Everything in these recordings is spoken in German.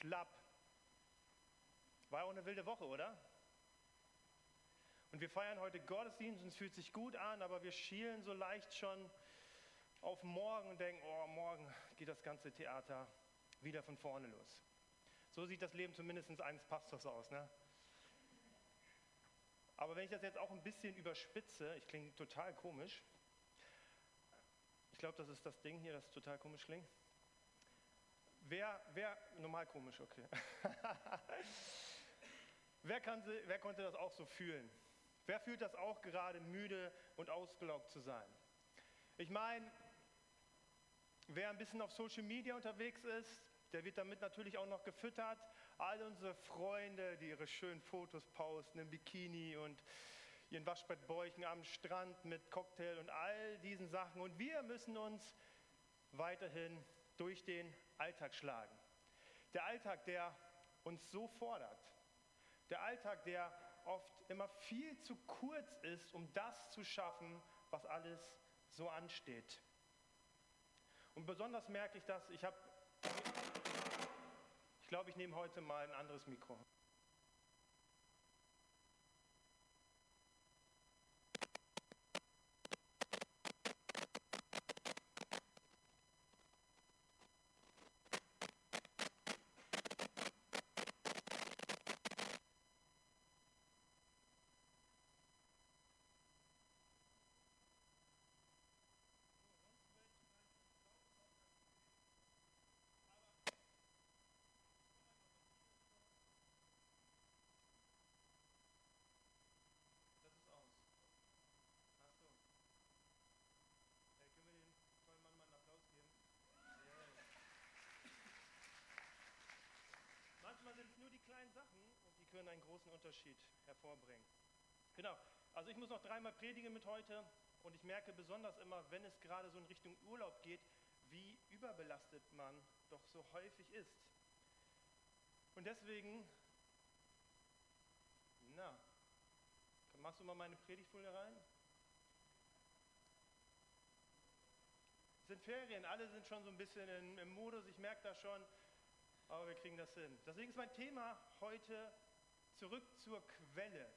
schlapp. War auch eine wilde Woche, oder? Und wir feiern heute Gottesdienst und es fühlt sich gut an, aber wir schielen so leicht schon auf morgen und denken, oh, morgen geht das ganze Theater wieder von vorne los. So sieht das Leben zumindest eines Pastors aus. Ne? Aber wenn ich das jetzt auch ein bisschen überspitze, ich klinge total komisch. Ich glaube, das ist das Ding hier, das total komisch klingt. Wer, wer, normal komisch, okay. wer, kann, wer konnte das auch so fühlen? Wer fühlt das auch gerade müde und ausgelaugt zu sein? Ich meine, wer ein bisschen auf Social Media unterwegs ist, der wird damit natürlich auch noch gefüttert. All unsere Freunde, die ihre schönen Fotos posten im Bikini und ihren Waschbettbäuchen am Strand mit Cocktail und all diesen Sachen. Und wir müssen uns weiterhin durch den Alltag schlagen. Der Alltag, der uns so fordert. Der Alltag, der oft immer viel zu kurz ist, um das zu schaffen, was alles so ansteht. Und besonders merke ich das, ich habe, ich glaube, ich nehme heute mal ein anderes Mikro. Manchmal sind es nur die kleinen Sachen und die können einen großen Unterschied hervorbringen. Genau, also ich muss noch dreimal predigen mit heute und ich merke besonders immer, wenn es gerade so in Richtung Urlaub geht, wie überbelastet man doch so häufig ist. Und deswegen, na, machst du mal meine Predigtfolie rein? Sind Ferien, alle sind schon so ein bisschen im, im Modus, ich merke das schon, aber wir kriegen das hin. Deswegen ist mein Thema heute zurück zur Quelle.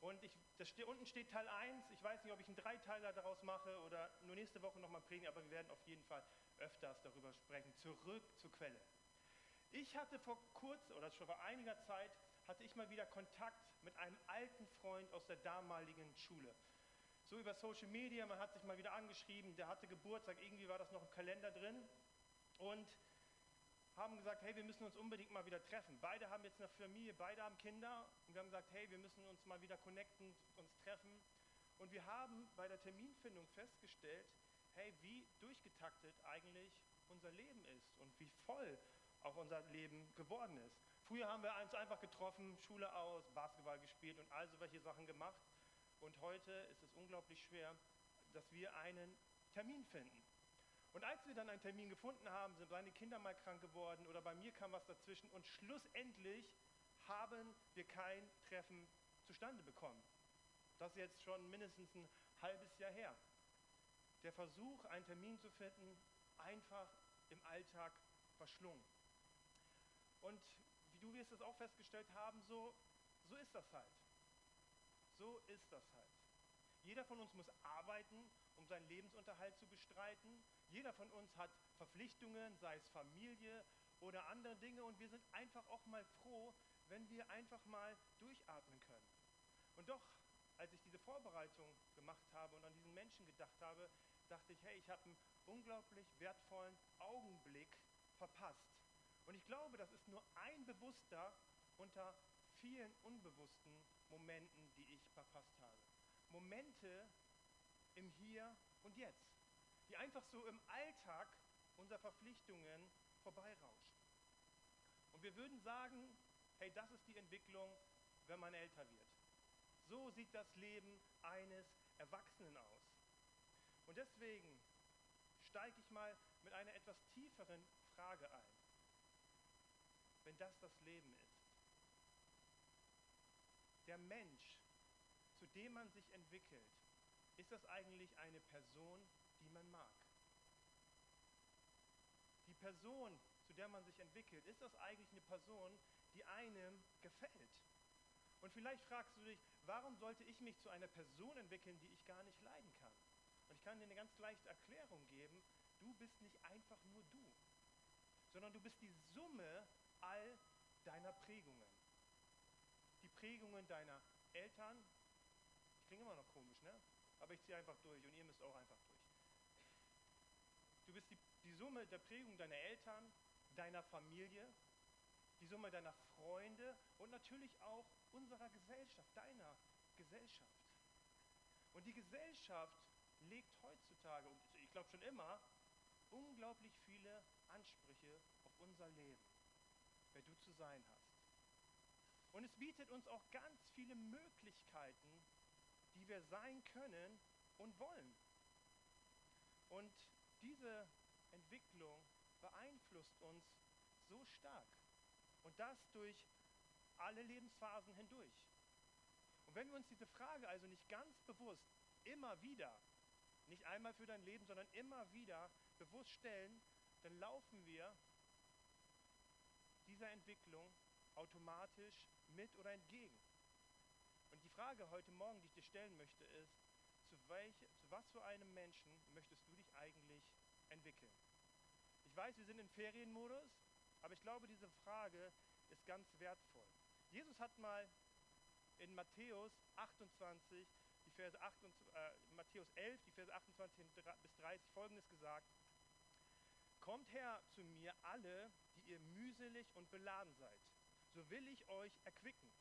Und ich, das unten steht Teil 1. Ich weiß nicht, ob ich einen Dreiteiler daraus mache oder nur nächste Woche nochmal predigen, aber wir werden auf jeden Fall öfters darüber sprechen. Zurück zur Quelle. Ich hatte vor kurz oder schon vor einiger Zeit hatte ich mal wieder Kontakt mit einem alten Freund aus der damaligen Schule. So über Social Media, man hat sich mal wieder angeschrieben, der hatte Geburtstag, irgendwie war das noch im Kalender drin. Und haben gesagt, hey, wir müssen uns unbedingt mal wieder treffen. Beide haben jetzt eine Familie, beide haben Kinder und wir haben gesagt, hey, wir müssen uns mal wieder connecten, uns treffen. Und wir haben bei der Terminfindung festgestellt, hey, wie durchgetaktet eigentlich unser Leben ist und wie voll auch unser Leben geworden ist. Früher haben wir uns einfach getroffen, Schule aus, Basketball gespielt und all solche Sachen gemacht. Und heute ist es unglaublich schwer, dass wir einen Termin finden. Und als wir dann einen Termin gefunden haben, sind meine Kinder mal krank geworden oder bei mir kam was dazwischen und schlussendlich haben wir kein Treffen zustande bekommen. Das ist jetzt schon mindestens ein halbes Jahr her. Der Versuch, einen Termin zu finden, einfach im Alltag verschlungen. Und wie du wirst es auch festgestellt haben, so, so ist das halt. So ist das halt. Jeder von uns muss arbeiten, um seinen Lebensunterhalt zu bestreiten. Jeder von uns hat Verpflichtungen, sei es Familie oder andere Dinge. Und wir sind einfach auch mal froh, wenn wir einfach mal durchatmen können. Und doch, als ich diese Vorbereitung gemacht habe und an diesen Menschen gedacht habe, dachte ich, hey, ich habe einen unglaublich wertvollen Augenblick verpasst. Und ich glaube, das ist nur ein bewusster unter vielen unbewussten Momenten, die ich verpasst habe. Momente im Hier und Jetzt, die einfach so im Alltag unserer Verpflichtungen vorbeirauschen. Und wir würden sagen, hey, das ist die Entwicklung, wenn man älter wird. So sieht das Leben eines Erwachsenen aus. Und deswegen steige ich mal mit einer etwas tieferen Frage ein. Wenn das das Leben ist, der Mensch, zu dem man sich entwickelt, ist das eigentlich eine Person, die man mag? Die Person, zu der man sich entwickelt, ist das eigentlich eine Person, die einem gefällt? Und vielleicht fragst du dich, warum sollte ich mich zu einer Person entwickeln, die ich gar nicht leiden kann? Und ich kann dir eine ganz leichte Erklärung geben. Du bist nicht einfach nur du, sondern du bist die Summe all deiner Prägungen. Die Prägungen deiner Eltern, ich klinge immer noch komisch, ne? Aber ich ziehe einfach durch und ihr müsst auch einfach durch. Du bist die, die Summe der Prägung deiner Eltern, deiner Familie, die Summe deiner Freunde und natürlich auch unserer Gesellschaft, deiner Gesellschaft. Und die Gesellschaft legt heutzutage, und ich glaube schon immer, unglaublich viele Ansprüche auf unser Leben, wer du zu sein hast. Und es bietet uns auch ganz viele Möglichkeiten, die wir sein können und wollen. Und diese Entwicklung beeinflusst uns so stark. Und das durch alle Lebensphasen hindurch. Und wenn wir uns diese Frage also nicht ganz bewusst immer wieder, nicht einmal für dein Leben, sondern immer wieder bewusst stellen, dann laufen wir dieser Entwicklung automatisch mit oder entgegen. Und die Frage heute Morgen, die ich dir stellen möchte, ist, welche, zu was für einem Menschen möchtest du dich eigentlich entwickeln? Ich weiß, wir sind in Ferienmodus, aber ich glaube, diese Frage ist ganz wertvoll. Jesus hat mal in Matthäus 28, die Verse 28, äh, Matthäus 11, die Verse 28 bis 30 folgendes gesagt: Kommt her zu mir alle, die ihr mühselig und beladen seid, so will ich euch erquicken.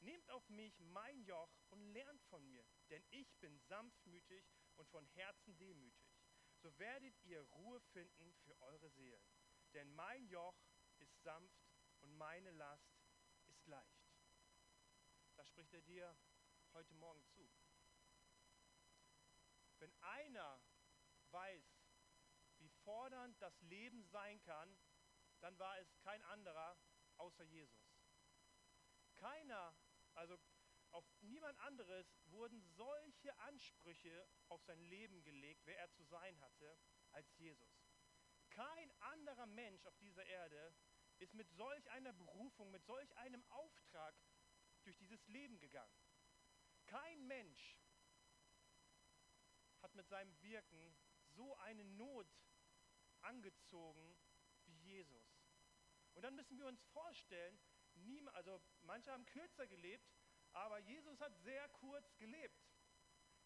Nehmt auf mich mein Joch und lernt von mir, denn ich bin sanftmütig und von Herzen demütig. So werdet ihr Ruhe finden für eure Seelen. Denn mein Joch ist sanft und meine Last ist leicht. Das spricht er dir heute Morgen zu. Wenn einer weiß, wie fordernd das Leben sein kann, dann war es kein anderer außer Jesus. Keiner, also auf niemand anderes wurden solche Ansprüche auf sein Leben gelegt, wer er zu sein hatte, als Jesus. Kein anderer Mensch auf dieser Erde ist mit solch einer Berufung, mit solch einem Auftrag durch dieses Leben gegangen. Kein Mensch hat mit seinem Wirken so eine Not angezogen wie Jesus. Und dann müssen wir uns vorstellen, niemand, also manche haben kürzer gelebt, aber Jesus hat sehr kurz gelebt.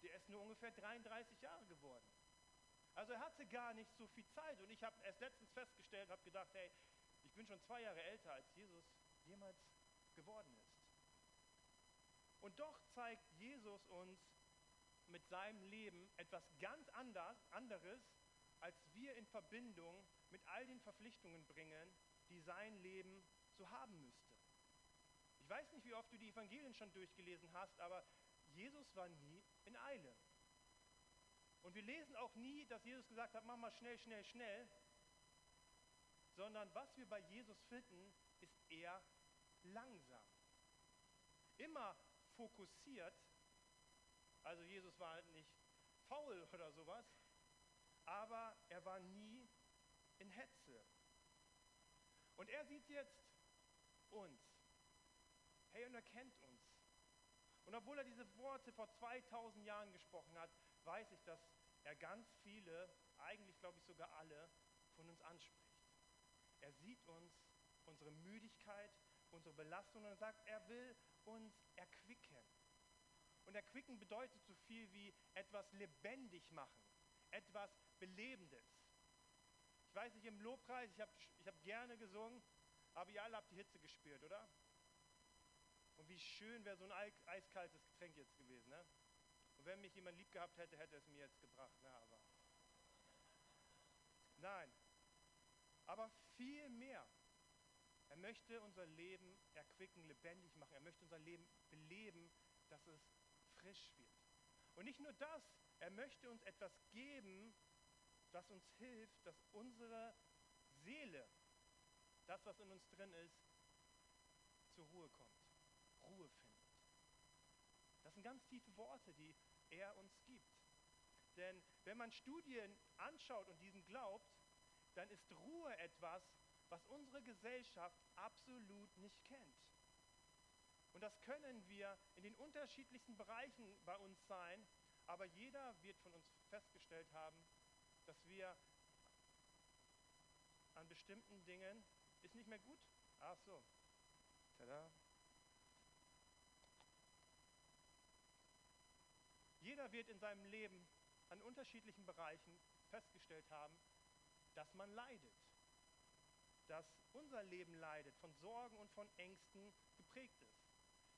Der ist nur ungefähr 33 Jahre geworden. Also er hatte gar nicht so viel Zeit. Und ich habe erst letztens festgestellt, habe gedacht, hey, ich bin schon zwei Jahre älter, als Jesus jemals geworden ist. Und doch zeigt Jesus uns mit seinem Leben etwas ganz anders, anderes, als wir in Verbindung mit all den Verpflichtungen bringen, die sein Leben so haben müsste. Ich weiß nicht, wie oft du die Evangelien schon durchgelesen hast, aber Jesus war nie in Eile. Und wir lesen auch nie, dass Jesus gesagt hat, mach mal schnell, schnell, schnell, sondern was wir bei Jesus finden, ist eher langsam. Immer fokussiert, also Jesus war nicht faul oder sowas, aber er war nie in Hetze. Und er sieht jetzt uns. Hey, und er kennt uns. Und obwohl er diese Worte vor 2000 Jahren gesprochen hat, weiß ich, dass er ganz viele, eigentlich glaube ich sogar alle, von uns anspricht. Er sieht uns, unsere Müdigkeit, unsere Belastung und sagt, er will uns erquicken. Und erquicken bedeutet so viel wie etwas lebendig machen, etwas Belebendes. Ich weiß nicht, im Lobpreis, ich habe ich hab gerne gesungen, aber ihr alle habt die Hitze gespürt, oder? Wie schön wäre so ein eiskaltes Getränk jetzt gewesen, ne? Und wenn mich jemand lieb gehabt hätte, hätte es mir jetzt gebracht. Na, aber. Nein. Aber viel mehr. Er möchte unser Leben erquicken, lebendig machen. Er möchte unser Leben beleben, dass es frisch wird. Und nicht nur das, er möchte uns etwas geben, das uns hilft, dass unsere Seele, das, was in uns drin ist, zur Ruhe kommt. Das sind ganz tiefe Worte, die er uns gibt. Denn wenn man Studien anschaut und diesen glaubt, dann ist Ruhe etwas, was unsere Gesellschaft absolut nicht kennt. Und das können wir in den unterschiedlichsten Bereichen bei uns sein, aber jeder wird von uns festgestellt haben, dass wir an bestimmten Dingen, ist nicht mehr gut? Ach so. Tada. Jeder wird in seinem Leben an unterschiedlichen Bereichen festgestellt haben, dass man leidet. Dass unser Leben leidet, von Sorgen und von Ängsten geprägt ist.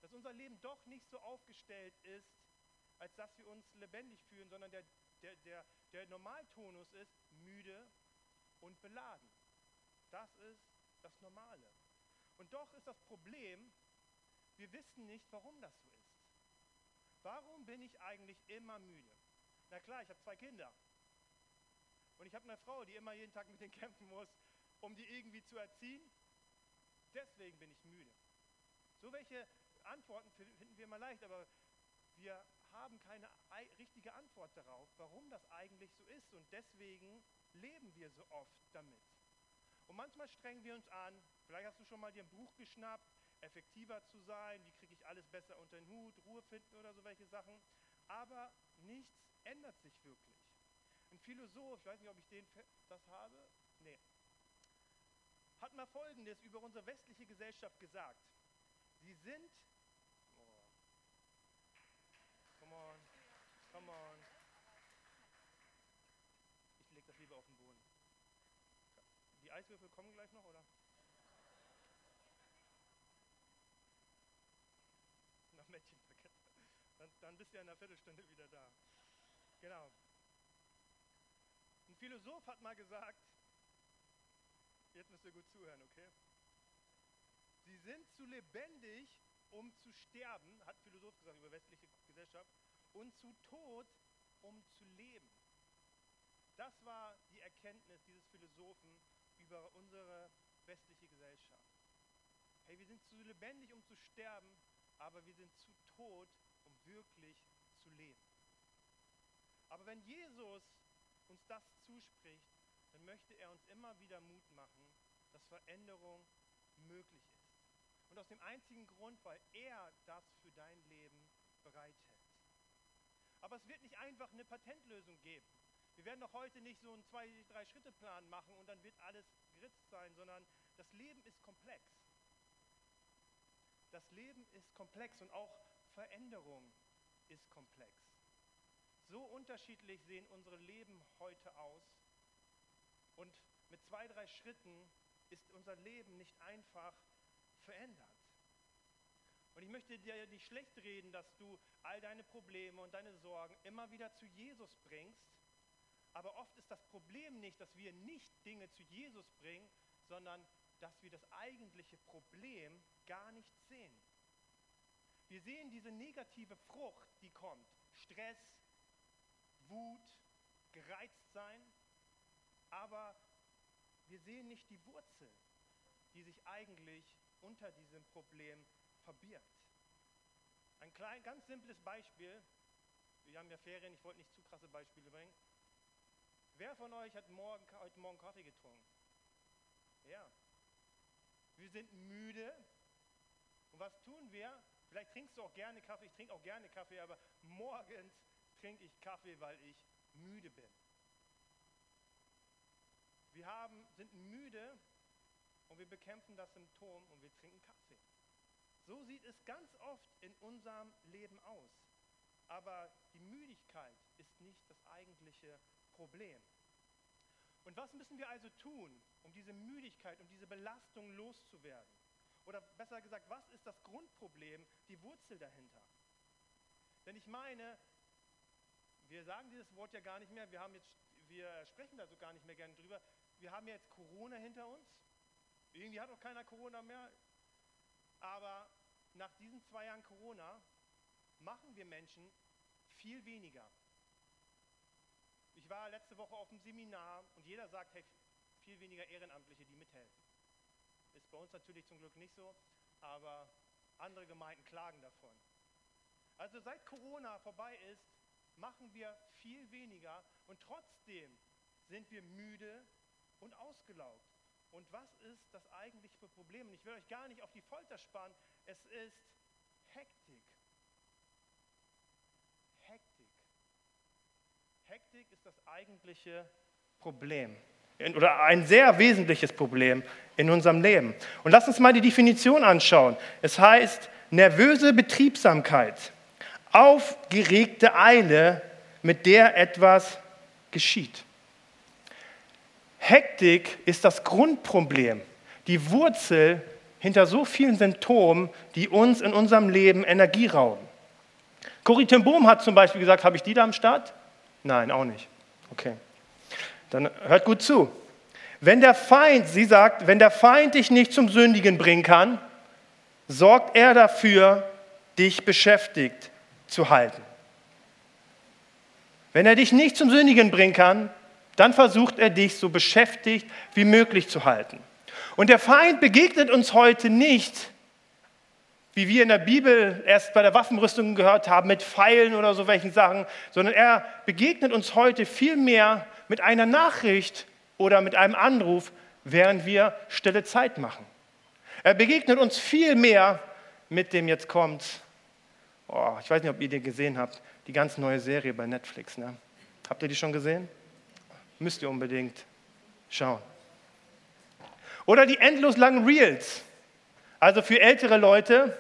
Dass unser Leben doch nicht so aufgestellt ist, als dass wir uns lebendig fühlen, sondern der, der, der, der Normaltonus ist müde und beladen. Das ist das Normale. Und doch ist das Problem, wir wissen nicht, warum das so ist. Warum bin ich eigentlich immer müde? Na klar, ich habe zwei Kinder. Und ich habe eine Frau, die immer jeden Tag mit denen kämpfen muss, um die irgendwie zu erziehen. Deswegen bin ich müde. So welche Antworten finden wir mal leicht, aber wir haben keine richtige Antwort darauf, warum das eigentlich so ist. Und deswegen leben wir so oft damit. Und manchmal strengen wir uns an. Vielleicht hast du schon mal dir ein Buch geschnappt, effektiver zu sein, wie kriege ich alles besser unter den Hut, Ruhe finden oder so welche Sachen. Aber nichts ändert sich wirklich. Ein Philosoph, ich weiß nicht, ob ich den das habe, nee, hat mal Folgendes über unsere westliche Gesellschaft gesagt. Sie sind, oh, come on, come on, ich lege das lieber auf den Boden. Die Eiswürfel kommen gleich noch, oder? Nach Mädchenpaket. Dann, bist du ja in einer Viertelstunde wieder da. Genau. Ein Philosoph hat mal gesagt, jetzt müsst ihr gut zuhören, okay? Sie sind zu lebendig, um zu sterben, hat Philosoph gesagt über westliche Gesellschaft, und zu tot, um zu leben. Das war die Erkenntnis dieses Philosophen über unsere westliche Gesellschaft. Hey, wir sind zu lebendig, um zu sterben, aber wir sind zu tot, wirklich zu leben. Aber wenn Jesus uns das zuspricht, dann möchte er uns immer wieder Mut machen, dass Veränderung möglich ist. Und aus dem einzigen Grund, weil er das für dein Leben bereithält. Aber es wird nicht einfach eine Patentlösung geben. Wir werden doch heute nicht so einen zwei, drei Schritte Plan machen und dann wird alles geritzt sein, sondern das Leben ist komplex. Das Leben ist komplex und auch Veränderung ist komplex. So unterschiedlich sehen unsere Leben heute aus. Und mit zwei, drei Schritten ist unser Leben nicht einfach verändert. Und ich möchte dir nicht schlecht reden, dass du all deine Probleme und deine Sorgen immer wieder zu Jesus bringst. Aber oft ist das Problem nicht, dass wir nicht Dinge zu Jesus bringen, sondern dass wir das eigentliche Problem gar nicht sehen. Wir sehen diese negative Frucht, die kommt. Stress, Wut, gereizt sein, aber wir sehen nicht die Wurzel, die sich eigentlich unter diesem Problem verbirgt. Ein klein, ganz simples Beispiel, wir haben ja Ferien, ich wollte nicht zu krasse Beispiele bringen. Wer von euch hat morgen, heute Morgen Kaffee getrunken? Ja. Wir sind müde. Und was tun wir? Vielleicht trinkst du auch gerne Kaffee, ich trinke auch gerne Kaffee, aber morgens trinke ich Kaffee, weil ich müde bin. Wir haben, sind müde und wir bekämpfen das Symptom und wir trinken Kaffee. So sieht es ganz oft in unserem Leben aus. Aber die Müdigkeit ist nicht das eigentliche Problem. Und was müssen wir also tun, um diese Müdigkeit, um diese Belastung loszuwerden? Oder besser gesagt, was ist das Grundproblem, die Wurzel dahinter? Denn ich meine, wir sagen dieses Wort ja gar nicht mehr, wir, haben jetzt, wir sprechen da so gar nicht mehr gerne drüber. Wir haben jetzt Corona hinter uns. Irgendwie hat auch keiner Corona mehr. Aber nach diesen zwei Jahren Corona machen wir Menschen viel weniger. Ich war letzte Woche auf einem Seminar und jeder sagt, hey, viel weniger Ehrenamtliche, die mithelfen. Ist bei uns natürlich zum Glück nicht so, aber andere Gemeinden klagen davon. Also seit Corona vorbei ist, machen wir viel weniger und trotzdem sind wir müde und ausgelaugt. Und was ist das eigentliche Problem? Und ich will euch gar nicht auf die Folter spannen. Es ist Hektik. Hektik. Hektik ist das eigentliche Problem oder ein sehr wesentliches Problem in unserem Leben. Und lasst uns mal die Definition anschauen. Es heißt nervöse Betriebsamkeit, aufgeregte Eile, mit der etwas geschieht. Hektik ist das Grundproblem, die Wurzel hinter so vielen Symptomen, die uns in unserem Leben Energie rauben. Corrie ten Boom hat zum Beispiel gesagt, habe ich die da am Start? Nein, auch nicht. Okay. Dann hört gut zu. Wenn der Feind, sie sagt, wenn der Feind dich nicht zum Sündigen bringen kann, sorgt er dafür, dich beschäftigt zu halten. Wenn er dich nicht zum Sündigen bringen kann, dann versucht er dich so beschäftigt wie möglich zu halten. Und der Feind begegnet uns heute nicht, wie wir in der Bibel erst bei der Waffenrüstung gehört haben, mit Pfeilen oder so welchen Sachen, sondern er begegnet uns heute vielmehr mit einer Nachricht oder mit einem Anruf, während wir stille Zeit machen. Er begegnet uns vielmehr mit dem jetzt kommt, oh, ich weiß nicht, ob ihr die gesehen habt, die ganz neue Serie bei Netflix. Ne? Habt ihr die schon gesehen? Müsst ihr unbedingt schauen. Oder die endlos langen Reels. Also für ältere Leute,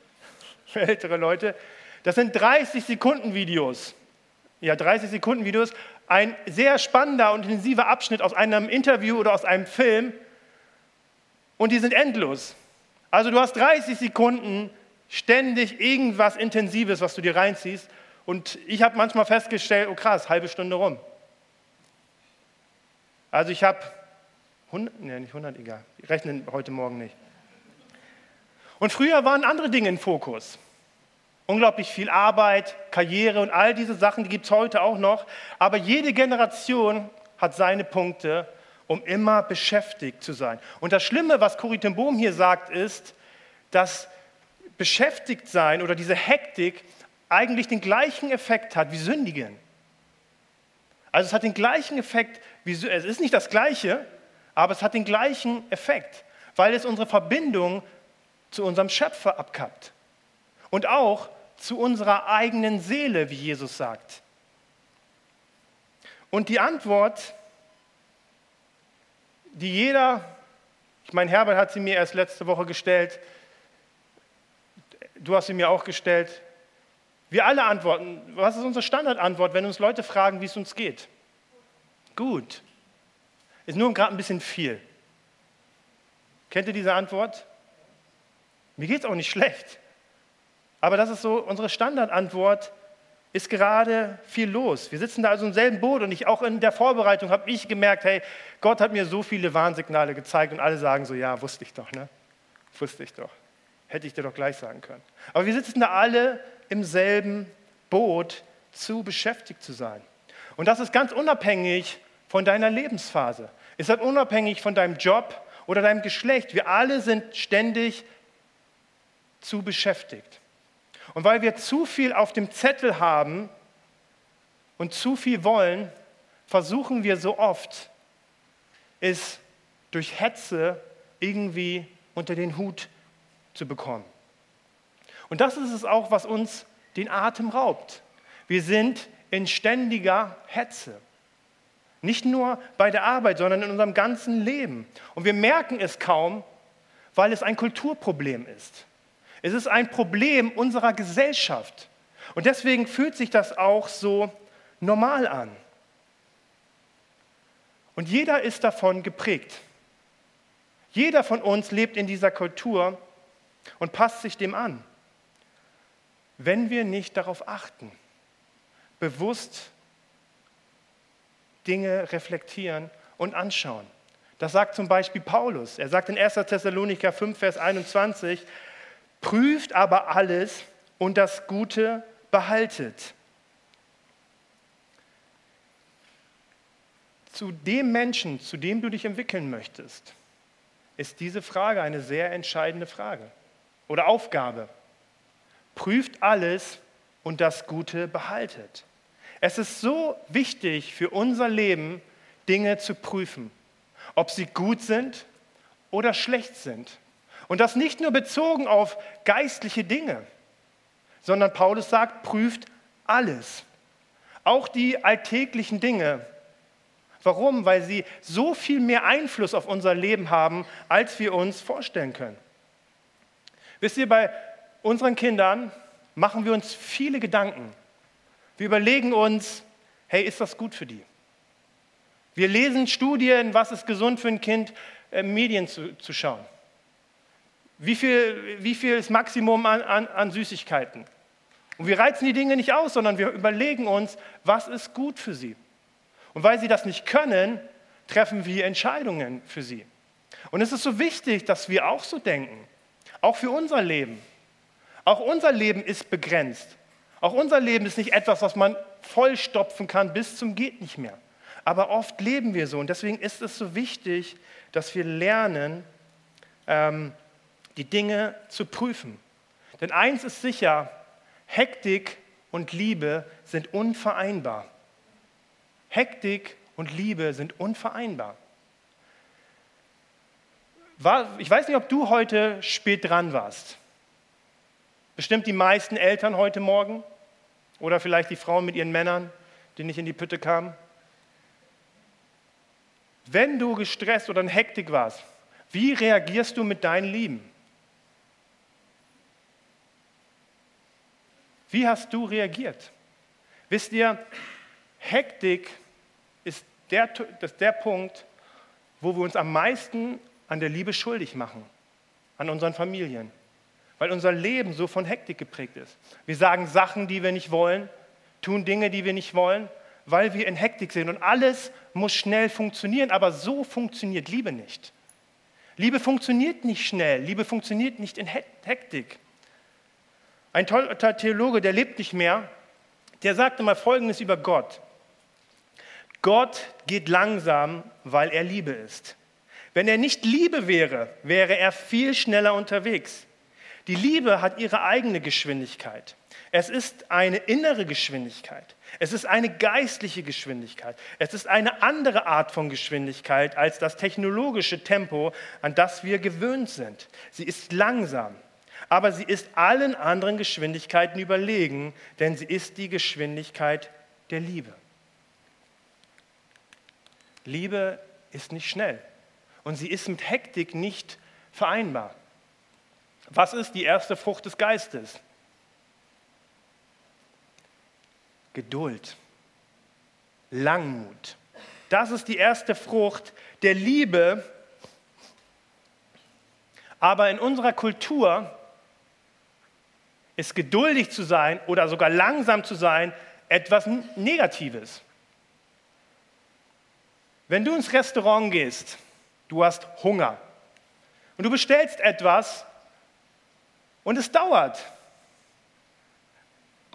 für ältere Leute, das sind 30 Sekunden Videos. Ja, 30 Sekunden Videos. Ein sehr spannender und intensiver Abschnitt aus einem Interview oder aus einem Film. Und die sind endlos. Also du hast 30 Sekunden ständig irgendwas Intensives, was du dir reinziehst. Und ich habe manchmal festgestellt, oh krass, halbe Stunde rum. Also ich habe 100, nee, nicht 100, egal, ich rechne heute Morgen nicht. Und früher waren andere Dinge im Fokus. Unglaublich viel Arbeit, Karriere und all diese Sachen, die gibt es heute auch noch. Aber jede Generation hat seine Punkte, um immer beschäftigt zu sein. Und das Schlimme, was Corrie ten Bohm hier sagt, ist, dass beschäftigt sein oder diese Hektik eigentlich den gleichen Effekt hat wie Sündigen. Also es hat den gleichen Effekt, wie, es ist nicht das gleiche, aber es hat den gleichen Effekt, weil es unsere Verbindung zu unserem Schöpfer abkappt. Und auch zu unserer eigenen Seele, wie Jesus sagt. Und die Antwort, die jeder, ich meine, Herbert hat sie mir erst letzte Woche gestellt, du hast sie mir auch gestellt, wir alle antworten. Was ist unsere Standardantwort, wenn uns Leute fragen, wie es uns geht? Gut. Ist nur gerade ein bisschen viel. Kennt ihr diese Antwort? Mir geht es auch nicht schlecht. Aber das ist so unsere Standardantwort. Ist gerade viel los. Wir sitzen da also im selben Boot und ich auch in der Vorbereitung habe ich gemerkt, hey, Gott hat mir so viele Warnsignale gezeigt und alle sagen so, ja, wusste ich doch, ne? Wusste ich doch. Hätte ich dir doch gleich sagen können. Aber wir sitzen da alle im selben Boot zu beschäftigt zu sein. Und das ist ganz unabhängig von deiner Lebensphase. Ist unabhängig von deinem Job oder deinem Geschlecht. Wir alle sind ständig zu beschäftigt. Und weil wir zu viel auf dem Zettel haben und zu viel wollen, versuchen wir so oft, es durch Hetze irgendwie unter den Hut zu bekommen. Und das ist es auch, was uns den Atem raubt. Wir sind in ständiger Hetze. Nicht nur bei der Arbeit, sondern in unserem ganzen Leben. Und wir merken es kaum, weil es ein Kulturproblem ist. Es ist ein Problem unserer Gesellschaft. Und deswegen fühlt sich das auch so normal an. Und jeder ist davon geprägt. Jeder von uns lebt in dieser Kultur und passt sich dem an wenn wir nicht darauf achten, bewusst Dinge reflektieren und anschauen. Das sagt zum Beispiel Paulus. Er sagt in 1. Thessalonicher 5, Vers 21, prüft aber alles und das Gute behaltet. Zu dem Menschen, zu dem du dich entwickeln möchtest, ist diese Frage eine sehr entscheidende Frage oder Aufgabe prüft alles und das Gute behaltet. Es ist so wichtig für unser Leben, Dinge zu prüfen. ob sie gut sind oder schlecht sind. Und das nicht nur bezogen auf geistliche Dinge, sondern Paulus sagt, prüft alles. Auch die alltäglichen Dinge. Warum? Weil sie so viel mehr Einfluss auf unser Leben haben, als wir uns vorstellen können. Wisst ihr, bei unseren Kindern machen wir uns viele Gedanken. Wir überlegen uns, hey, ist das gut für die? Wir lesen Studien, was ist gesund für ein Kind, äh, Medien zu, zu schauen. Wie viel, wie viel ist Maximum an, an, an Süßigkeiten? Und wir reizen die Dinge nicht aus, sondern wir überlegen uns, was ist gut für sie. Und weil sie das nicht können, treffen wir Entscheidungen für sie. Und es ist so wichtig, dass wir auch so denken, auch für unser Leben. Auch unser Leben ist begrenzt. Auch unser Leben ist nicht etwas, was man vollstopfen kann bis zum geht nicht mehr. Aber oft leben wir so und deswegen ist es so wichtig, dass wir lernen, ähm, die Dinge zu prüfen. Denn eins ist sicher, Hektik und Liebe sind unvereinbar. Hektik und Liebe sind unvereinbar. ich weiß nicht, ob du heute spät dran warst. Bestimmt die meisten Eltern heute Morgen oder vielleicht die Frauen mit ihren Männern, die nicht in die Pütte kamen. Wenn du gestresst oder in Hektik warst, wie reagierst du mit deinen Lieben? Wie hast du reagiert? Wisst ihr, Hektik ist der, das der Punkt, wo wir uns am meisten an der Liebe schuldig machen, an unseren Familien, weil unser Leben so von Hektik geprägt ist. Wir sagen Sachen, die wir nicht wollen, tun Dinge, die wir nicht wollen, weil wir in Hektik sind und alles muss schnell funktionieren, aber so funktioniert Liebe nicht. Liebe funktioniert nicht schnell, Liebe funktioniert nicht in Hektik. Ein toller Theologe, der lebt nicht mehr, der sagte mal Folgendes über Gott. Gott geht langsam, weil er Liebe ist. Wenn er nicht Liebe wäre, wäre er viel schneller unterwegs. Die Liebe hat ihre eigene Geschwindigkeit. Es ist eine innere Geschwindigkeit. Es ist eine geistliche Geschwindigkeit. Es ist eine andere Art von Geschwindigkeit als das technologische Tempo, an das wir gewöhnt sind. Sie ist langsam aber sie ist allen anderen Geschwindigkeiten überlegen, denn sie ist die Geschwindigkeit der Liebe. Liebe ist nicht schnell und sie ist mit Hektik nicht vereinbar. Was ist die erste Frucht des Geistes? Geduld, Langmut. Das ist die erste Frucht der Liebe. Aber in unserer Kultur ist geduldig zu sein oder sogar langsam zu sein etwas Negatives. Wenn du ins Restaurant gehst, du hast Hunger und du bestellst etwas und es dauert.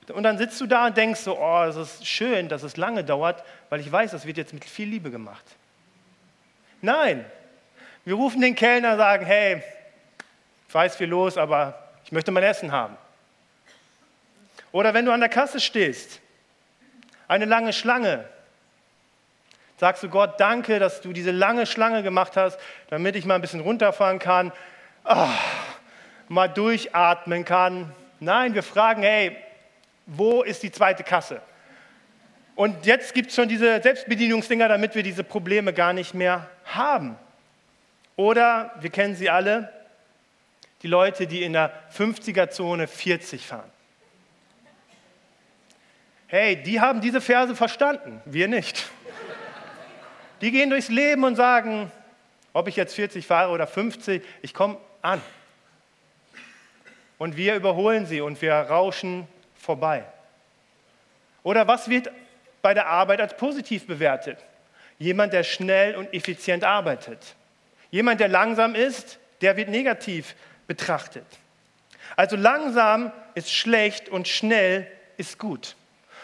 Und dann sitzt du da und denkst so, oh, es ist schön, dass es lange dauert, weil ich weiß, das wird jetzt mit viel Liebe gemacht. Nein, wir rufen den Kellner und sagen, hey, ich weiß viel los, aber ich möchte mein Essen haben. Oder wenn du an der Kasse stehst, eine lange Schlange, sagst du Gott, danke, dass du diese lange Schlange gemacht hast, damit ich mal ein bisschen runterfahren kann, oh, mal durchatmen kann. Nein, wir fragen, hey, wo ist die zweite Kasse? Und jetzt gibt es schon diese Selbstbedienungsdinger, damit wir diese Probleme gar nicht mehr haben. Oder, wir kennen sie alle, die Leute, die in der 50er-Zone 40 fahren. Hey, die haben diese Verse verstanden, wir nicht. Die gehen durchs Leben und sagen, ob ich jetzt 40 fahre oder 50, ich komme an. Und wir überholen sie und wir rauschen vorbei. Oder was wird bei der Arbeit als positiv bewertet? Jemand, der schnell und effizient arbeitet. Jemand, der langsam ist, der wird negativ betrachtet. Also langsam ist schlecht und schnell ist gut.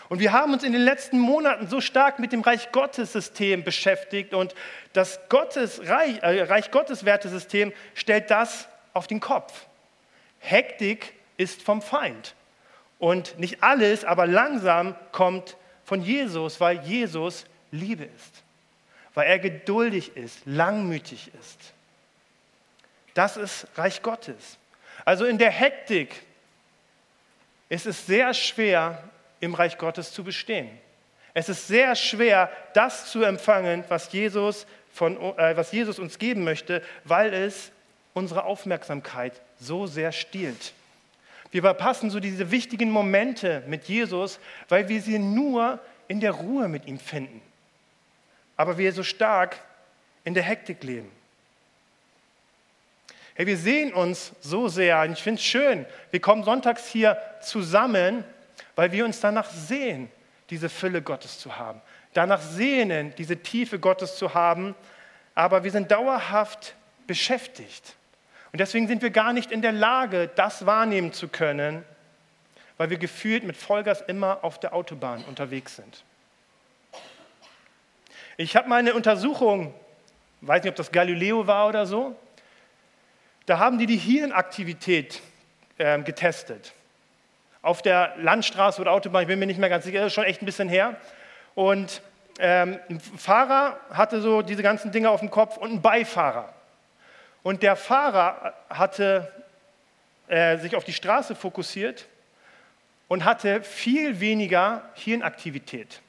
Und wir haben uns in den letzten Monaten so stark mit dem Reich Gottes System beschäftigt und das Gottes, Reich, äh, Reich Gottes Wertesystem stellt das auf den Kopf. Hektik ist vom Feind. Und nicht alles, aber langsam kommt von Jesus, weil Jesus Liebe ist. weil er geduldig ist, langmütig ist. Das ist Reich Gottes. Also in der Hektik ist es sehr schwer, im Reich Gottes zu bestehen. Es ist sehr schwer, das zu empfangen, was Jesus, von, äh, was Jesus uns geben möchte, weil es unsere Aufmerksamkeit so sehr stiehlt. Wir verpassen so diese wichtigen Momente mit Jesus, weil wir sie nur in der Ruhe mit ihm finden. Aber wir so stark in der Hektik leben. Hey, wir sehen uns so sehr und ich finde es schön, wir kommen sonntags hier zusammen, weil wir uns danach sehen, diese Fülle Gottes zu haben. Danach sehnen, diese Tiefe Gottes zu haben, aber wir sind dauerhaft beschäftigt. Und deswegen sind wir gar nicht in der Lage, das wahrnehmen zu können, weil wir gefühlt mit Vollgas immer auf der Autobahn unterwegs sind. Ich habe mal eine Untersuchung, weiß nicht, ob das Galileo war oder so, da haben die die Hirnaktivität äh, getestet. Auf der Landstraße oder Autobahn, ich bin mir nicht mehr ganz sicher, das ist schon echt ein bisschen her. Und ähm, ein Fahrer hatte so diese ganzen Dinge auf dem Kopf und ein Beifahrer. Und der Fahrer hatte äh, sich auf die Straße fokussiert und hatte viel weniger Hirnaktivität.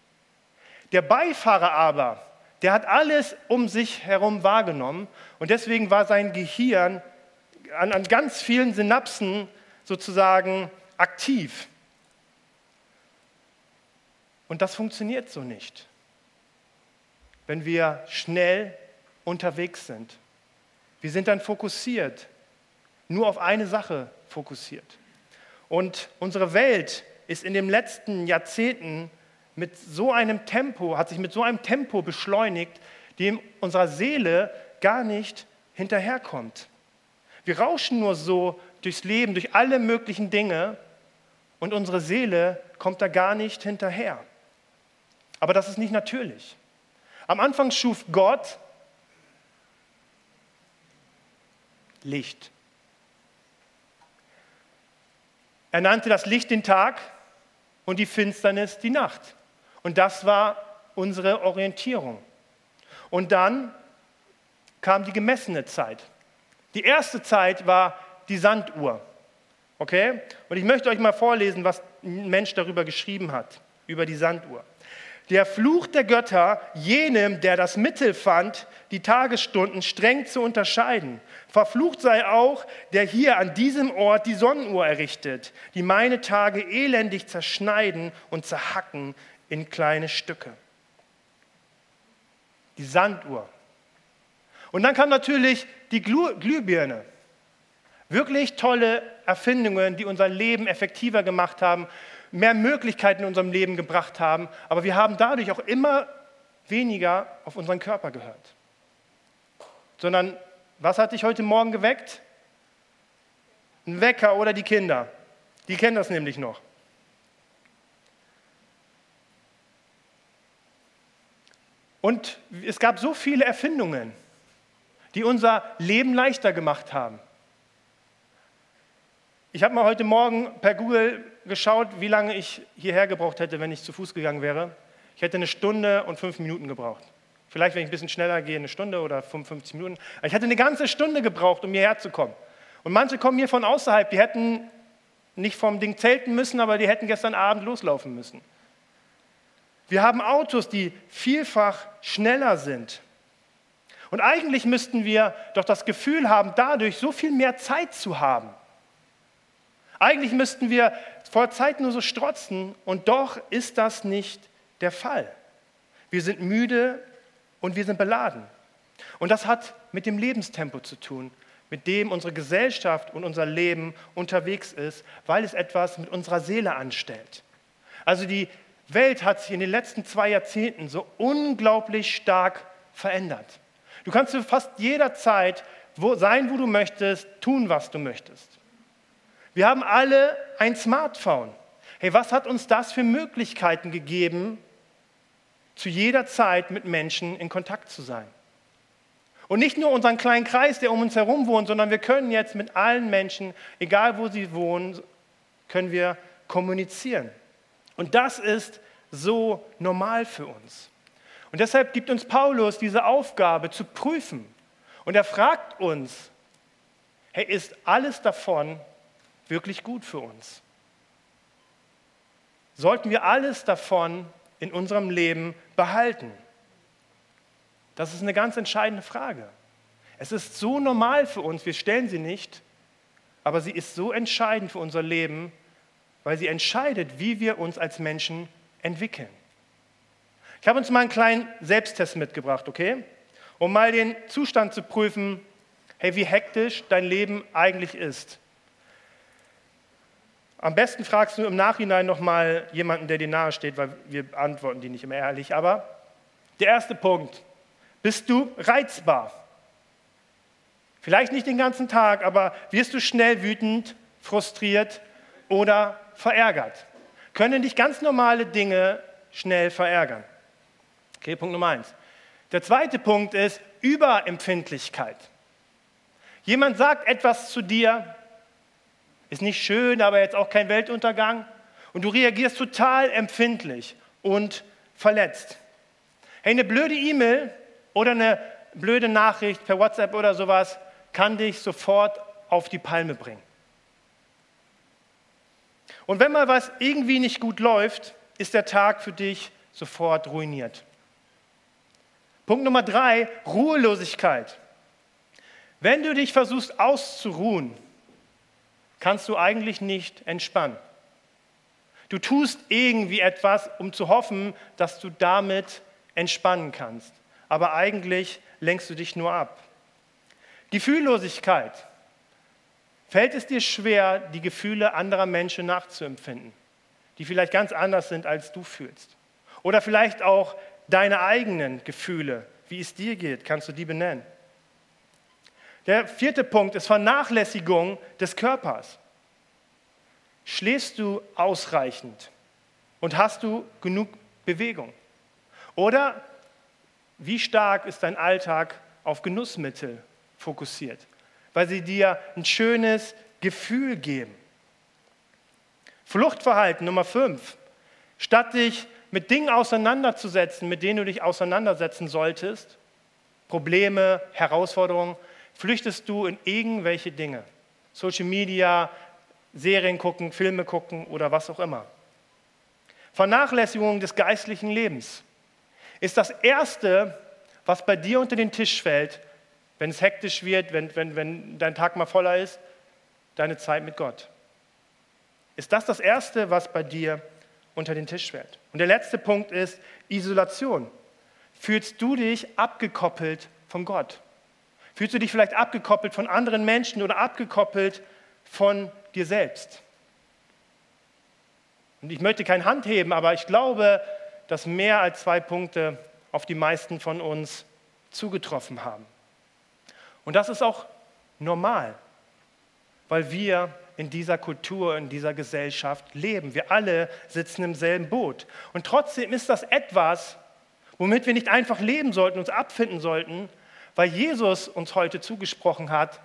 Der Beifahrer aber, der hat alles um sich herum wahrgenommen und deswegen war sein Gehirn an, an ganz vielen Synapsen sozusagen aktiv. Und das funktioniert so nicht, wenn wir schnell unterwegs sind. Wir sind dann fokussiert, nur auf eine Sache fokussiert. Und unsere Welt ist in den letzten Jahrzehnten mit so einem Tempo, hat sich mit so einem Tempo beschleunigt, dem unserer Seele gar nicht hinterherkommt. Wir rauschen nur so durchs Leben, durch alle möglichen Dinge und unsere Seele kommt da gar nicht hinterher. Aber das ist nicht natürlich. Am Anfang schuf Gott Licht. Er nannte das Licht den Tag und die Finsternis die Nacht. Und das war unsere Orientierung. Und dann kam die gemessene Zeit. Die erste Zeit war die Sanduhr. Okay? Und ich möchte euch mal vorlesen, was ein Mensch darüber geschrieben hat, über die Sanduhr. Der Fluch der Götter, jenem, der das Mittel fand, die Tagesstunden streng zu unterscheiden. Verflucht sei auch, der hier an diesem Ort die Sonnenuhr errichtet, die meine Tage elendig zerschneiden und zerhacken in kleine Stücke. Die Sanduhr. Und dann kam natürlich die Glühbirne. Wirklich tolle Erfindungen, die unser Leben effektiver gemacht haben, mehr Möglichkeiten in unserem Leben gebracht haben, aber wir haben dadurch auch immer weniger auf unseren Körper gehört. Sondern, was hat dich heute Morgen geweckt? Ein Wecker oder die Kinder. Die kennen das nämlich noch. Und es gab so viele Erfindungen die unser Leben leichter gemacht haben. Ich habe mal heute Morgen per Google geschaut, wie lange ich hierher gebraucht hätte, wenn ich zu Fuß gegangen wäre. Ich hätte eine Stunde und fünf Minuten gebraucht. Vielleicht, wenn ich ein bisschen schneller gehe, eine Stunde oder 55 Minuten. Ich hätte eine ganze Stunde gebraucht, um hierher zu kommen. Und manche kommen hier von außerhalb, die hätten nicht vom Ding zelten müssen, aber die hätten gestern Abend loslaufen müssen. Wir haben Autos, die vielfach schneller sind. Und eigentlich müssten wir doch das Gefühl haben, dadurch so viel mehr Zeit zu haben. Eigentlich müssten wir vor Zeit nur so strotzen und doch ist das nicht der Fall. Wir sind müde und wir sind beladen. Und das hat mit dem Lebenstempo zu tun, mit dem unsere Gesellschaft und unser Leben unterwegs ist, weil es etwas mit unserer Seele anstellt. Also die Welt hat sich in den letzten zwei Jahrzehnten so unglaublich stark verändert. Du kannst zu fast jeder Zeit wo, sein, wo du möchtest, tun, was du möchtest. Wir haben alle ein Smartphone. Hey, was hat uns das für Möglichkeiten gegeben, zu jeder Zeit mit Menschen in Kontakt zu sein? Und nicht nur unseren kleinen Kreis, der um uns herum wohnt, sondern wir können jetzt mit allen Menschen, egal wo sie wohnen, können wir kommunizieren. Und das ist so normal für uns. Und deshalb gibt uns Paulus diese Aufgabe zu prüfen. Und er fragt uns, hey, ist alles davon wirklich gut für uns? Sollten wir alles davon in unserem Leben behalten? Das ist eine ganz entscheidende Frage. Es ist so normal für uns, wir stellen sie nicht, aber sie ist so entscheidend für unser Leben, weil sie entscheidet, wie wir uns als Menschen entwickeln. Ich habe uns mal einen kleinen Selbsttest mitgebracht, okay? Um mal den Zustand zu prüfen, hey, wie hektisch dein Leben eigentlich ist. Am besten fragst du im Nachhinein nochmal jemanden, der dir nahe steht, weil wir antworten die nicht immer ehrlich. Aber der erste Punkt, bist du reizbar? Vielleicht nicht den ganzen Tag, aber wirst du schnell wütend, frustriert oder verärgert? Können dich ganz normale Dinge schnell verärgern? Okay, Punkt Nummer eins. Der zweite Punkt ist Überempfindlichkeit. Jemand sagt etwas zu dir, ist nicht schön, aber jetzt auch kein Weltuntergang. Und du reagierst total empfindlich und verletzt. Hey, eine blöde E-Mail oder eine blöde Nachricht per WhatsApp oder sowas kann dich sofort auf die Palme bringen. Und wenn mal was irgendwie nicht gut läuft, ist der Tag für dich sofort ruiniert. Punkt Nummer drei, Ruhelosigkeit. Wenn du dich versuchst auszuruhen, kannst du eigentlich nicht entspannen. Du tust irgendwie etwas, um zu hoffen, dass du damit entspannen kannst. Aber eigentlich lenkst du dich nur ab. Gefühllosigkeit. Fällt es dir schwer, die Gefühle anderer Menschen nachzuempfinden, die vielleicht ganz anders sind, als du fühlst? Oder vielleicht auch deine eigenen Gefühle, wie es dir geht, kannst du die benennen. Der vierte Punkt ist Vernachlässigung des Körpers. Schläfst du ausreichend und hast du genug Bewegung? Oder wie stark ist dein Alltag auf Genussmittel fokussiert, weil sie dir ein schönes Gefühl geben? Fluchtverhalten Nummer fünf. Statt dich mit Dingen auseinanderzusetzen, mit denen du dich auseinandersetzen solltest, Probleme, Herausforderungen, flüchtest du in irgendwelche Dinge. Social Media, Serien gucken, Filme gucken oder was auch immer. Vernachlässigung des geistlichen Lebens ist das Erste, was bei dir unter den Tisch fällt, wenn es hektisch wird, wenn, wenn, wenn dein Tag mal voller ist, deine Zeit mit Gott. Ist das das Erste, was bei dir unter den Tisch fällt? Und der letzte Punkt ist Isolation. Fühlst du dich abgekoppelt von Gott? Fühlst du dich vielleicht abgekoppelt von anderen Menschen oder abgekoppelt von dir selbst? Und ich möchte kein Hand heben, aber ich glaube, dass mehr als zwei Punkte auf die meisten von uns zugetroffen haben. Und das ist auch normal, weil wir in dieser Kultur, in dieser Gesellschaft leben. Wir alle sitzen im selben Boot. Und trotzdem ist das etwas, womit wir nicht einfach leben sollten, uns abfinden sollten, weil Jesus uns heute zugesprochen hat,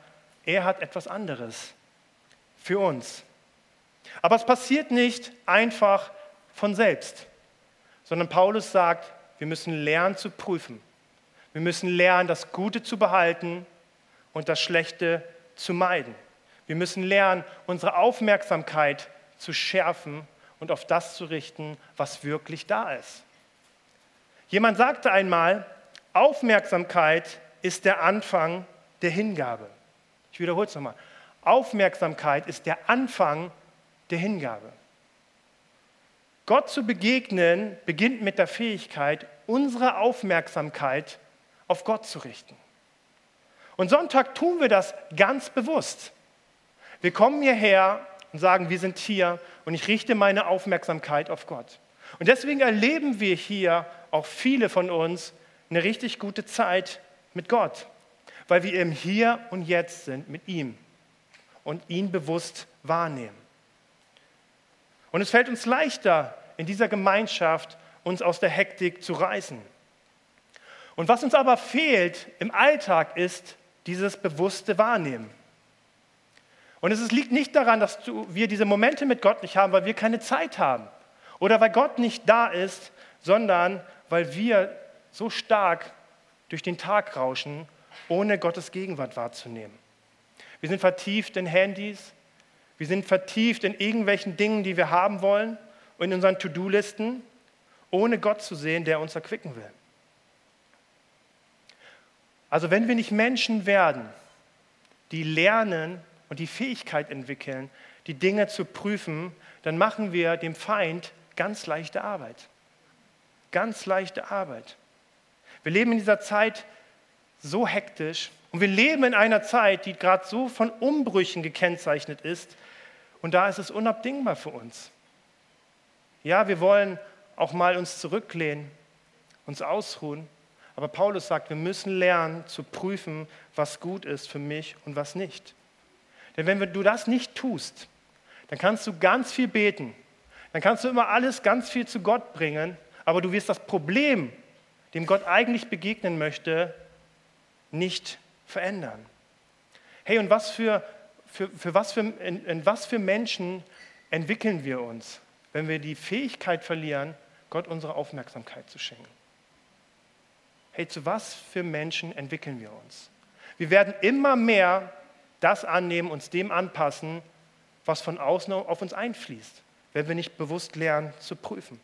er hat etwas anderes für uns. Aber es passiert nicht einfach von selbst, sondern Paulus sagt, wir müssen lernen zu prüfen. Wir müssen lernen, das Gute zu behalten und das Schlechte zu meiden. Wir müssen lernen, unsere Aufmerksamkeit zu schärfen und auf das zu richten, was wirklich da ist. Jemand sagte einmal, Aufmerksamkeit ist der Anfang der Hingabe. Ich wiederhole es nochmal. Aufmerksamkeit ist der Anfang der Hingabe. Gott zu begegnen beginnt mit der Fähigkeit, unsere Aufmerksamkeit auf Gott zu richten. Und Sonntag tun wir das ganz bewusst. Wir kommen hierher und sagen, wir sind hier und ich richte meine Aufmerksamkeit auf Gott. Und deswegen erleben wir hier auch viele von uns eine richtig gute Zeit mit Gott, weil wir im Hier und Jetzt sind mit ihm und ihn bewusst wahrnehmen. Und es fällt uns leichter, in dieser Gemeinschaft uns aus der Hektik zu reißen. Und was uns aber fehlt im Alltag ist dieses bewusste Wahrnehmen. Und es liegt nicht daran, dass wir diese Momente mit Gott nicht haben, weil wir keine Zeit haben oder weil Gott nicht da ist, sondern weil wir so stark durch den Tag rauschen, ohne Gottes Gegenwart wahrzunehmen. Wir sind vertieft in Handys, wir sind vertieft in irgendwelchen Dingen, die wir haben wollen und in unseren To-Do-Listen, ohne Gott zu sehen, der uns erquicken will. Also wenn wir nicht Menschen werden, die lernen und die Fähigkeit entwickeln, die Dinge zu prüfen, dann machen wir dem Feind ganz leichte Arbeit. Ganz leichte Arbeit. Wir leben in dieser Zeit so hektisch und wir leben in einer Zeit, die gerade so von Umbrüchen gekennzeichnet ist. Und da ist es unabdingbar für uns. Ja, wir wollen auch mal uns zurücklehnen, uns ausruhen. Aber Paulus sagt, wir müssen lernen zu prüfen, was gut ist für mich und was nicht. Denn wenn du das nicht tust, dann kannst du ganz viel beten. Dann kannst du immer alles ganz viel zu Gott bringen. Aber du wirst das Problem, dem Gott eigentlich begegnen möchte, nicht verändern. Hey, und was für, für, für was für, in, in was für Menschen entwickeln wir uns, wenn wir die Fähigkeit verlieren, Gott unsere Aufmerksamkeit zu schenken? Hey, zu was für Menschen entwickeln wir uns? Wir werden immer mehr das annehmen, uns dem anpassen, was von außen auf uns einfließt, wenn wir nicht bewusst lernen zu prüfen.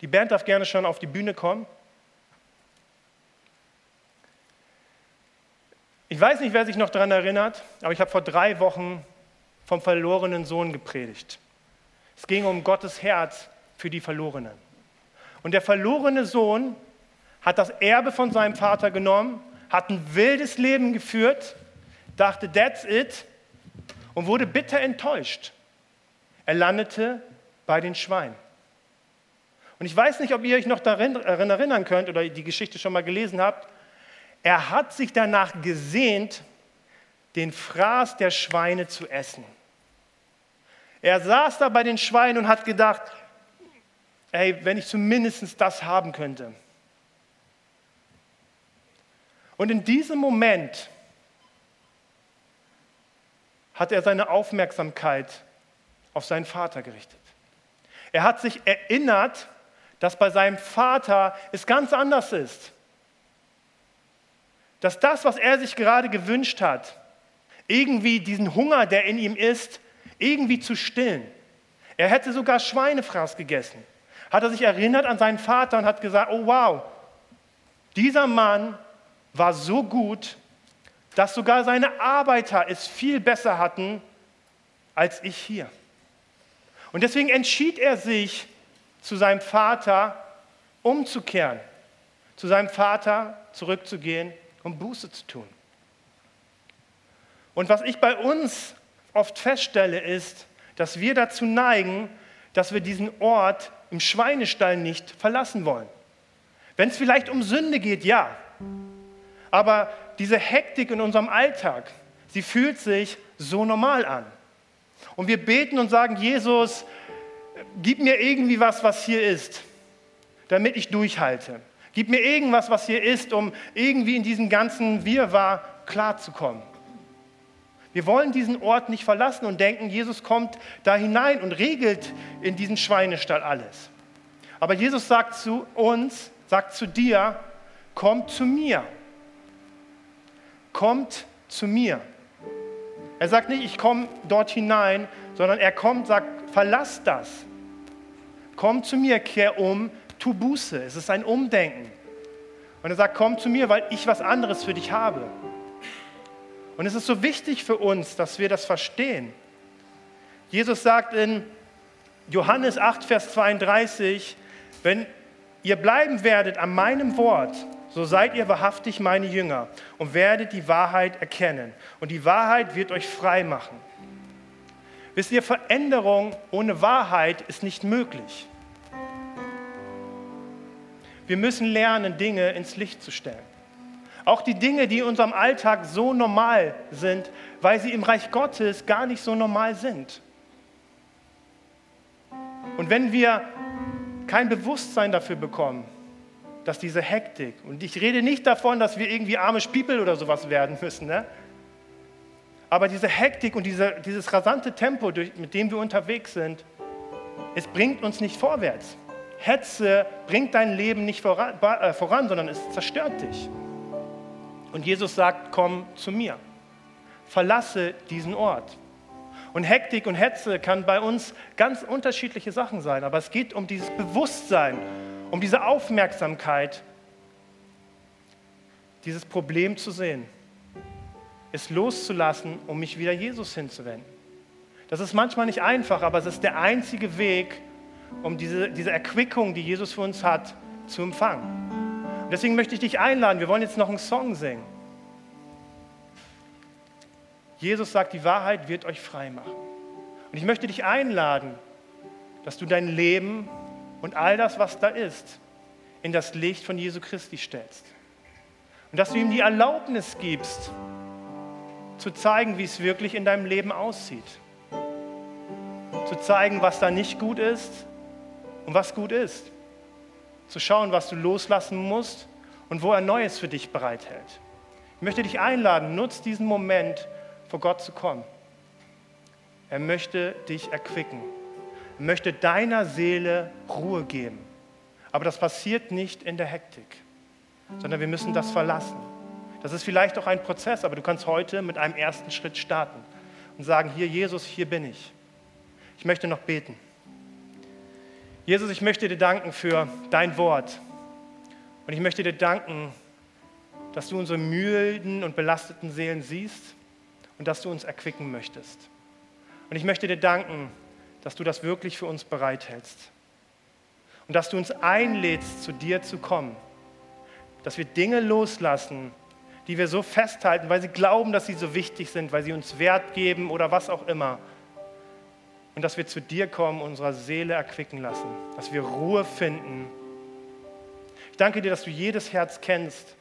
Die Band darf gerne schon auf die Bühne kommen. Ich weiß nicht, wer sich noch daran erinnert, aber ich habe vor drei Wochen vom verlorenen Sohn gepredigt. Es ging um Gottes Herz für die Verlorenen. Und der verlorene Sohn hat das Erbe von seinem Vater genommen, hat ein wildes Leben geführt, dachte, that's it, und wurde bitter enttäuscht. Er landete bei den Schweinen. Und ich weiß nicht, ob ihr euch noch daran erinnern könnt oder die Geschichte schon mal gelesen habt. Er hat sich danach gesehnt, den Fraß der Schweine zu essen. Er saß da bei den Schweinen und hat gedacht, ey, wenn ich zumindest das haben könnte. Und in diesem Moment hat er seine Aufmerksamkeit auf seinen Vater gerichtet. Er hat sich erinnert, dass bei seinem Vater es ganz anders ist dass das, was er sich gerade gewünscht hat, irgendwie diesen Hunger, der in ihm ist, irgendwie zu stillen. Er hätte sogar Schweinefraß gegessen. Hat er sich erinnert an seinen Vater und hat gesagt, oh wow, dieser Mann war so gut, dass sogar seine Arbeiter es viel besser hatten als ich hier. Und deswegen entschied er sich, zu seinem Vater umzukehren, zu seinem Vater zurückzugehen um Buße zu tun. Und was ich bei uns oft feststelle, ist, dass wir dazu neigen, dass wir diesen Ort im Schweinestall nicht verlassen wollen. Wenn es vielleicht um Sünde geht, ja. Aber diese Hektik in unserem Alltag, sie fühlt sich so normal an. Und wir beten und sagen, Jesus, gib mir irgendwie was, was hier ist, damit ich durchhalte. Gib mir irgendwas, was hier ist, um irgendwie in diesem ganzen Wirrwarr klarzukommen. Wir wollen diesen Ort nicht verlassen und denken, Jesus kommt da hinein und regelt in diesen Schweinestall alles. Aber Jesus sagt zu uns, sagt zu dir, kommt zu mir. Kommt zu mir. Er sagt nicht, ich komme dort hinein, sondern er kommt, sagt, verlass das. Komm zu mir, kehr um, tu Buße. Es ist ein Umdenken. Und er sagt, komm zu mir, weil ich was anderes für dich habe. Und es ist so wichtig für uns, dass wir das verstehen. Jesus sagt in Johannes 8, Vers 32, wenn ihr bleiben werdet an meinem Wort, so seid ihr wahrhaftig meine Jünger und werdet die Wahrheit erkennen. Und die Wahrheit wird euch frei machen. Wisst ihr, Veränderung ohne Wahrheit ist nicht möglich. Wir müssen lernen, Dinge ins Licht zu stellen. Auch die Dinge, die in unserem Alltag so normal sind, weil sie im Reich Gottes gar nicht so normal sind. Und wenn wir kein Bewusstsein dafür bekommen, dass diese Hektik, und ich rede nicht davon, dass wir irgendwie arme Spiepel oder sowas werden müssen, ne? aber diese Hektik und diese, dieses rasante Tempo, durch, mit dem wir unterwegs sind, es bringt uns nicht vorwärts. Hetze bringt dein Leben nicht voran, äh, voran, sondern es zerstört dich. Und Jesus sagt, komm zu mir. Verlasse diesen Ort. Und Hektik und Hetze kann bei uns ganz unterschiedliche Sachen sein, aber es geht um dieses Bewusstsein, um diese Aufmerksamkeit, dieses Problem zu sehen, es loszulassen, um mich wieder Jesus hinzuwenden. Das ist manchmal nicht einfach, aber es ist der einzige Weg, um diese, diese Erquickung, die Jesus für uns hat, zu empfangen. Und deswegen möchte ich dich einladen, wir wollen jetzt noch einen Song singen. Jesus sagt, die Wahrheit wird euch frei machen. Und ich möchte dich einladen, dass du dein Leben und all das, was da ist, in das Licht von Jesu Christi stellst. Und dass du ihm die Erlaubnis gibst, zu zeigen, wie es wirklich in deinem Leben aussieht. Zu zeigen, was da nicht gut ist und was gut ist. Zu schauen, was du loslassen musst und wo er Neues für dich bereithält. Ich möchte dich einladen, nutz diesen Moment, vor Gott zu kommen. Er möchte dich erquicken. Er möchte deiner Seele Ruhe geben. Aber das passiert nicht in der Hektik, sondern wir müssen das verlassen. Das ist vielleicht auch ein Prozess, aber du kannst heute mit einem ersten Schritt starten und sagen, hier Jesus, hier bin ich. Ich möchte noch beten. Jesus, ich möchte dir danken für dein Wort. Und ich möchte dir danken, dass du unsere müden und belasteten Seelen siehst und dass du uns erquicken möchtest. Und ich möchte dir danken, dass du das wirklich für uns bereithältst. Und dass du uns einlädst, zu dir zu kommen. Dass wir Dinge loslassen, die wir so festhalten, weil sie glauben, dass sie so wichtig sind, weil sie uns Wert geben oder was auch immer. Und dass wir zu dir kommen, unserer Seele erquicken lassen, dass wir Ruhe finden. Ich danke dir, dass du jedes Herz kennst,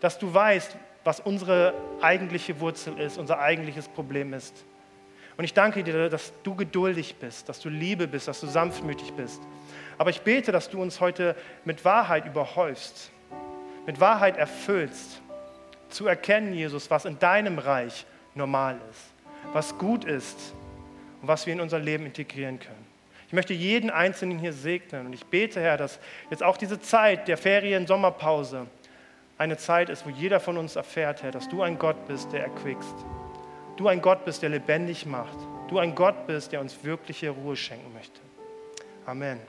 dass du weißt, was unsere eigentliche Wurzel ist, unser eigentliches Problem ist. Und ich danke dir, dass du geduldig bist, dass du Liebe bist, dass du sanftmütig bist. Aber ich bete, dass du uns heute mit Wahrheit überhäufst, mit Wahrheit erfüllst, zu erkennen, Jesus, was in deinem Reich normal ist, was gut ist und was wir in unser Leben integrieren können. Ich möchte jeden Einzelnen hier segnen und ich bete, Herr, dass jetzt auch diese Zeit der Ferien, Sommerpause, eine Zeit ist, wo jeder von uns erfährt, Herr, dass du ein Gott bist, der erquickst. Du ein Gott bist, der lebendig macht. Du ein Gott bist, der uns wirkliche Ruhe schenken möchte. Amen.